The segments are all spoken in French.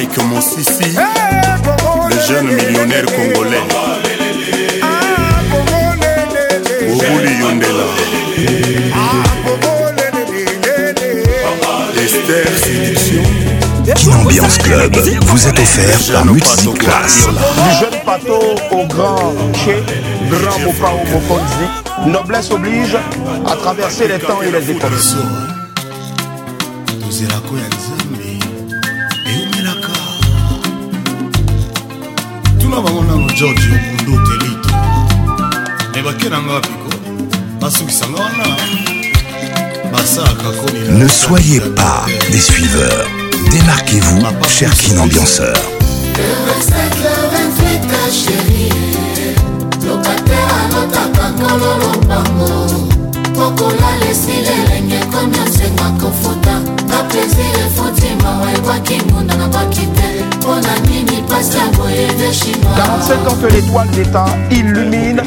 Mike Mosisi, le jeune millionnaire congolais. Obuli Yondela. Esther Séduction. Kin Ambiance Club vous est offert par Music Class. Du jeune pato au grand chez grand Mopao Mokonzi, noblesse oblige à traverser les temps et les époques. George obundu telito me bake na nga piko basukisanga wana basalaka koni Ne soyez pas des suiveurs. Démarquez-vous, cher Kin Ambianceur. lokatera 45 ans que l'étoile d'État illumine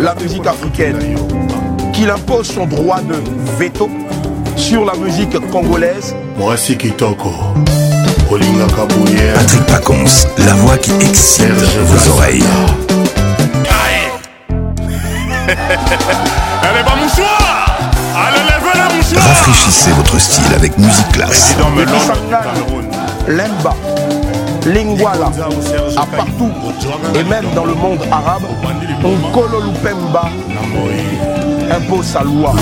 la musique africaine, qu'il impose son droit de veto sur la musique congolaise. Patrick Pacons, la voix qui excite vos oreilles. Allez, bah mouchoir Allez, levez la mouchoir Rafraîchissez votre style avec Music Class. Président Melon, Depuis Sangane, Lemba, Lingwala, à partout et même dans le monde arabe, Nkolo Lupemba impose sa loi.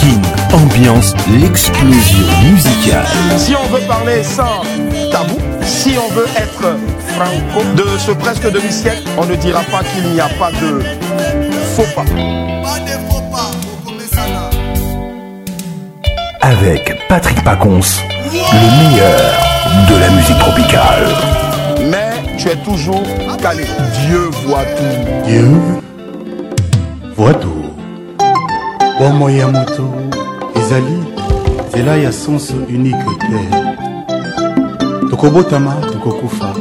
King Ambiance, l'explosion musicale. Si on veut parler sans tabou, si on veut être franco de ce presque demi-siècle, on ne dira pas qu'il n'y a pas de faux pas. Avec Patrick Pacons, le meilleur de la musique tropicale. Mais tu es toujours calé. Dieu voit tout. Dieu voit tout bomoi ya moto ezali nzela ya sanso unique te tokobotama tokokufa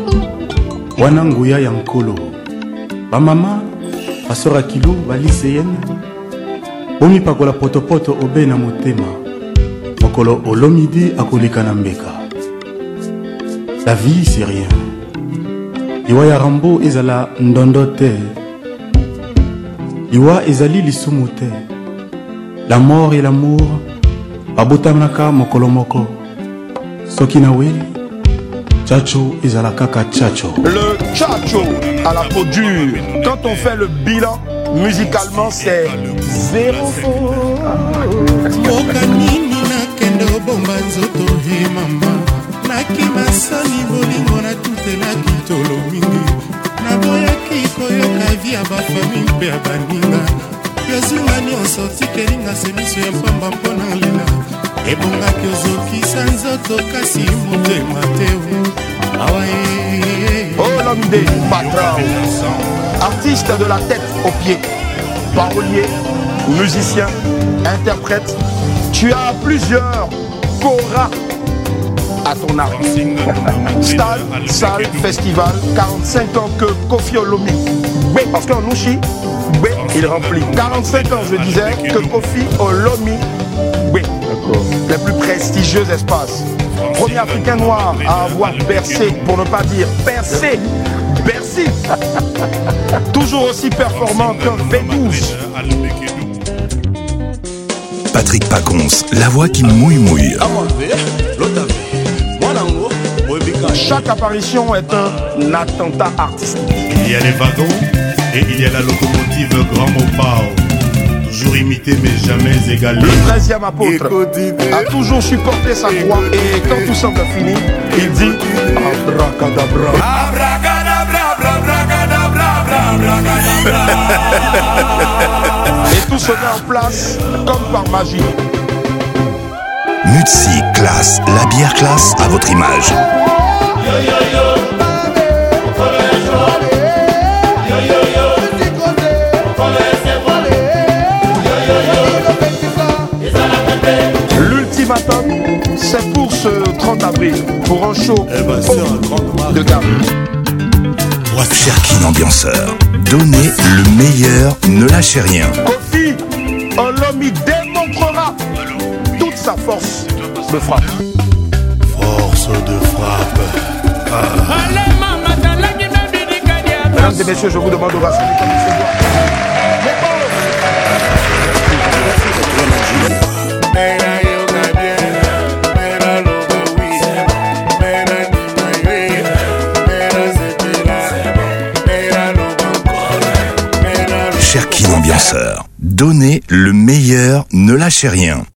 wana nguya ya nkolo bamama basor ya kilo baliseyene bomipakola potopoto obe na motema mokolo olomidi akoleka na mbeka. La vie c'est rien. Liwa ya rambo ezala ndondo te. Liwa ezali lisumu te. La mort et l'amour babotanaka mokolo moko. Soki na we chacho ezala kaka chacho. Le tchatcho à la peau dure. Quand on fait le bilan, musicalement, c'est zéro mboka obomba nzoto he mama nakima soni bolingo natutelaki tolo mingi naboyaki koyoka vi ya bafami mpe ya baninga yozunga nyonso tikelinga semiso ya pamba mpo na lela ebongaki ozokisa nzoto kasi motema te awa e Oh l'homme des patrons. Artiste de la tête aux pieds. Parolier, musicien, interprète. Tu as plusieurs koras à ton arc. Stade, salle, festival, 45 ans que Kofi Olomi. Oui, parce qu'en Nouchi, oui, il remplit. 45 ans, je disais, que Kofi Olomi. Oui, les plus prestigieux espaces. Premier Africain noir à avoir bercé, pour ne pas dire percé, Bercy. Toujours aussi performant qu'un V12. Patrick Pacons, la voix qui mouille mouille. Chaque apparition est un attentat artistique. il y a les wagons et il y a la locomotive Grand Mopao. Toujours imité mais jamais égalé Le 13e apôtre a toujours supporté sa croix. Et quand tout semble fini, il dit Abracadabra. Et tout se met en place comme par magie. Mutsi Class, la bière classe à votre image. L'ultimatum, c'est pour ce 30 avril, pour un show de gamme. Cher Kin Ambianceur, donnez le meilleur, ne lâchez rien. Kofi Olomide, mon sa force de frappe. Force de frappe. Ah. Mesdames et messieurs, je vous demande de rassembler comme il se doit. Cherki l'ambianceur. Donnez le meilleur, ne lâchez rien.